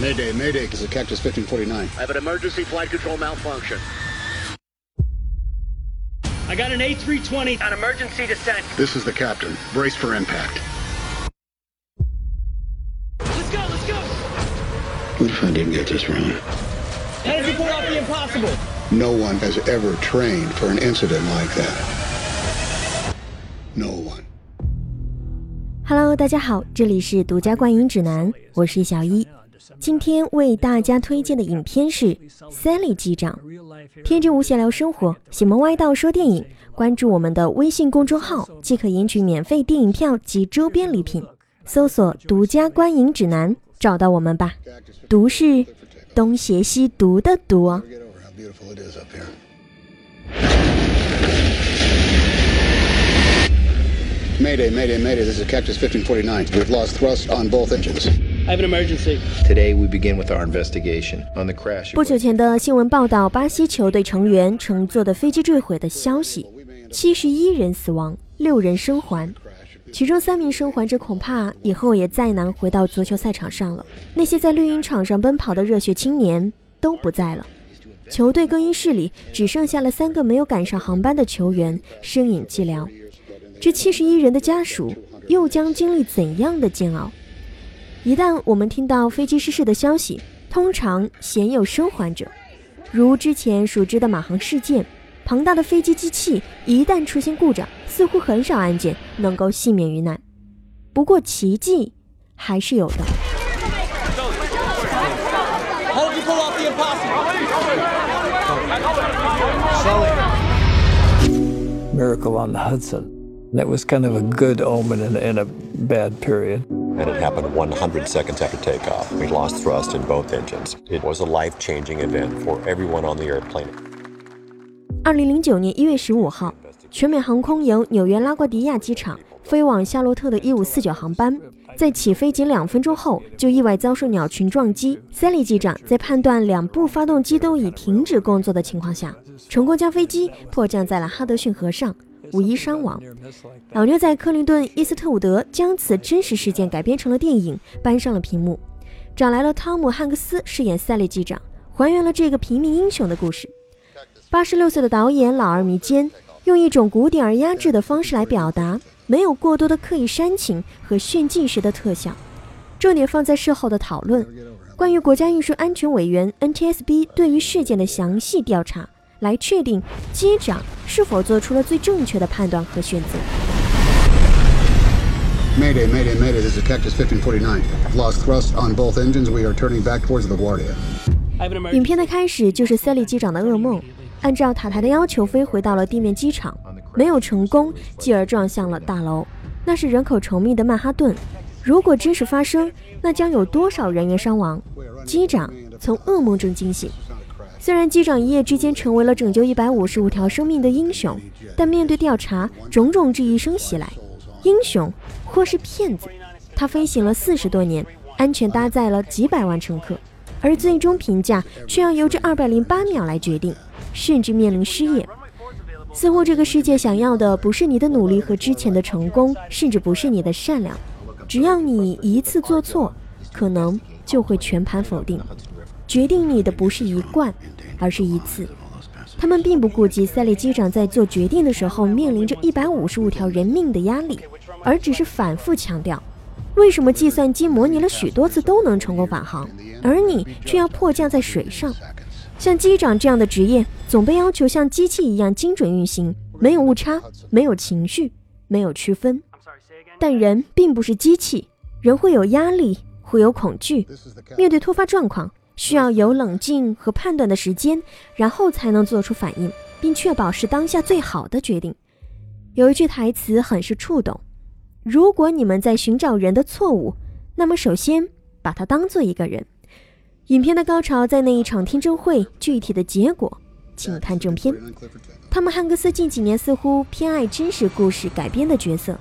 Mayday, Mayday, this is Cactus 1549. I have an emergency flight control malfunction. I got an A320 An emergency descent. This is the captain. Brace for impact. Let's go, let's go. What if I didn't get this wrong? How does he pull off the impossible? No one has ever trained for an incident like that. No one. Hello，大家好，这里是独家观影指南，我是小一。 今天为大家推荐的影片是《Sally 机长》。天真无邪聊生活，邪门歪道说电影。关注我们的微信公众号，即可赢取免费电影票及周边礼品。搜索“独家观影指南”，找到我们吧。毒是东邪西毒的毒哦。Get over how beautiful it is up here. Mayday, Mayday, Mayday, this is Cactus 1549. We've lost thrust on both engines. I have an emergency. Today, we begin with our investigation on the crash. 不久前的新闻报道，巴西球队成员乘坐的飞机坠毁的消息，七十一人死亡，六人生还，其中三名生还者恐怕以后也再难回到足球赛场上了。那些在绿茵场上奔跑的热血青年都不在了，球队更衣室里只剩下了三个没有赶上航班的球员，身影寂寥。这七十一人的家属又将经历怎样的煎熬？一旦我们听到飞机失事的消息，通常鲜有生还者，如之前熟知的马航事件。庞大的飞机机器一旦出现故障，似乎很少案件能够幸免于难。不过奇迹还是有的。How did you pull off the impossible? Miracle on the Hudson. That was kind of a good omen in, in a bad period. And it happened 100 seconds after takeoff. We lost thrust in both engines. It was a life changing event for everyone on the airplane. 二零零九年一月十五号，全美航空由纽约拉瓜迪亚机场飞往夏洛特的一五四九航班，在起飞仅两分钟后就意外遭受鸟群撞击。Sally 机长在判断两部发动机都已停止工作的情况下，成功将飞机迫降在了哈德逊河上，无一伤亡。老牛仔克林顿·伊斯特伍德将此真实事件改编成了电影，搬上了屏幕，找来了汤姆·汉克斯饰演赛利机长，还原了这个平民英雄的故事。八十六岁的导演老而弥坚，用一种古典而压制的方式来表达，没有过多的刻意煽情和炫技时的特效，重点放在事后的讨论，关于国家运输安全委员 NTSB 对于事件的详细调查，来确定机长是否做出了最正确的判断和选择。Mayday, Mayday, Mayday, this is Cactus 1549. We've lost thrust on both engines. We are turning back towards the Guardia. 影片的开始就是塞利机长的噩梦，按照塔台的要求飞回到了地面机场，没有成功，继而撞向了大楼。那是人口稠密的曼哈顿，如果真实发生，那将有多少人员伤亡？机长从噩梦中惊醒。虽然机长一夜之间成为了拯救一百五十五条生命的英雄，但面对调查，种种质疑声袭来：英雄或是骗子？他飞行了四十多年，安全搭载了几百万乘客。而最终评价却要由这二百零八秒来决定，甚至面临失业。似乎这个世界想要的不是你的努力和之前的成功，甚至不是你的善良，只要你一次做错，可能就会全盘否定。决定你的不是一贯，而是一次。他们并不顾及塞利机长在做决定的时候面临着一百五十五条人命的压力，而只是反复强调。为什么计算机模拟了许多次都能成功返航，而你却要迫降在水上？像机长这样的职业，总被要求像机器一样精准运行，没有误差，没有情绪，没有区分。但人并不是机器，人会有压力，会有恐惧，面对突发状况，需要有冷静和判断的时间，然后才能做出反应，并确保是当下最好的决定。有一句台词很是触动。如果你们在寻找人的错误，那么首先把他当做一个人。影片的高潮在那一场听证会，具体的结果，请看正片。汤姆·汉克斯近几年似乎偏爱真实故事改编的角色，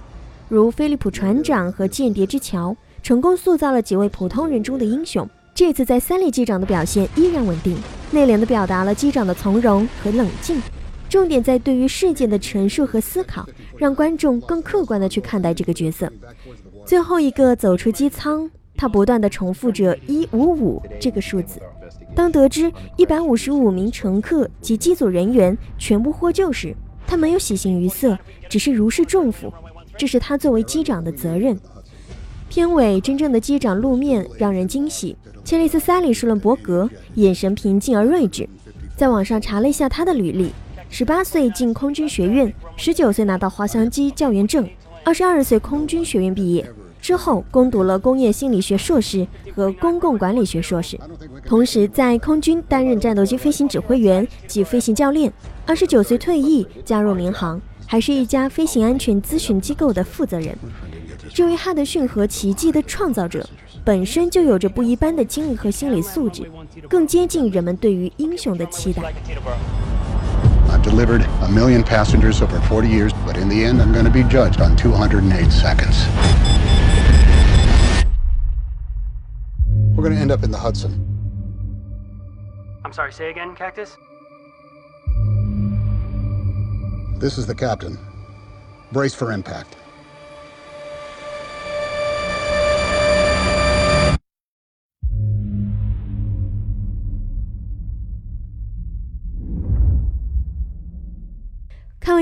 如菲利普船长和间谍之桥，成功塑造了几位普通人中的英雄。这次在三里机长的表现依然稳定，内敛地表达了机长的从容和冷静。重点在对于事件的陈述和思考，让观众更客观地去看待这个角色。最后一个走出机舱，他不断地重复着一五五这个数字。当得知一百五十五名乘客及机组人员全部获救时，他没有喜形于色，只是如释重负。这是他作为机长的责任。片尾真正的机长露面，让人惊喜。切利斯·塞里·舒伦伯格眼神平静而睿智。在网上查了一下他的履历：十八岁进空军学院，十九岁拿到滑翔机教员证，二十二岁空军学院毕业。之后攻读了工业心理学硕士和公共管理学硕士，同时在空军担任战斗机飞行指挥员及飞行教练。二十九岁退役，加入民航，还是一家飞行安全咨询机构的负责人。这位哈德逊河奇迹的创造者，本身就有着不一般的经历和心理素质，更接近人们对于英雄的期待。I've delivered a million passengers over 40 years, but in the end, I'm going to be judged on 208 seconds. We're going to end up in the Hudson. I'm sorry, say again, Cactus? This is the captain. Brace for impact.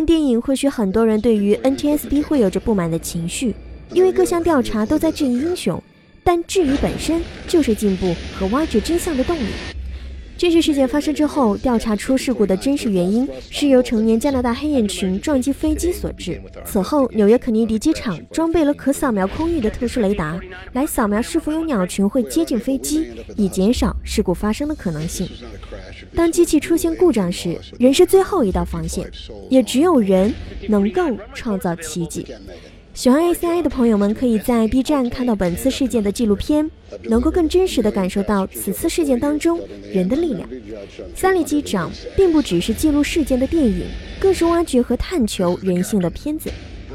看电影，或许很多人对于 NTSB 会有着不满的情绪，因为各项调查都在质疑英雄。但质疑本身就是进步和挖掘真相的动力。这起事件发生之后，调查出事故的真实原因是由成年加拿大黑眼群撞击飞机所致。此后，纽约肯尼迪机场装备了可扫描空域的特殊雷达，来扫描是否有鸟群会接近飞机，以减少事故发生的可能性。当机器出现故障时，人是最后一道防线，也只有人能够创造奇迹。喜欢 ACI 的朋友们，可以在 B 站看到本次事件的纪录片，能够更真实地感受到此次事件当中人的力量。三里机长并不只是记录事件的电影，更是挖掘和探求人性的片子。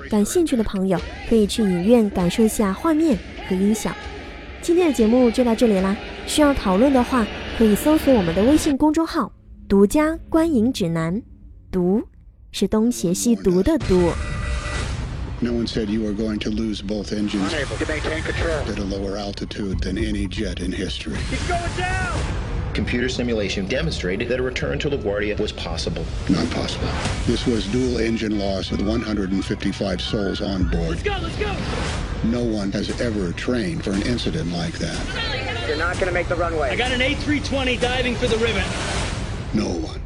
感兴趣的朋友可以去影院感受一下画面和音响。今天的节目就到这里啦，需要讨论的话，可以搜索我们的微信公众号“独家观影指南”，读是东邪西毒的毒。No one said you were going to lose both engines Unable to maintain control. at a lower altitude than any jet in history. He's going down! Computer simulation demonstrated that a return to LaGuardia was possible. Not possible. This was dual engine loss with 155 souls on board. Let's go, let's go! No one has ever trained for an incident like that. You're not gonna make the runway. I got an A320 diving for the ribbon. No one.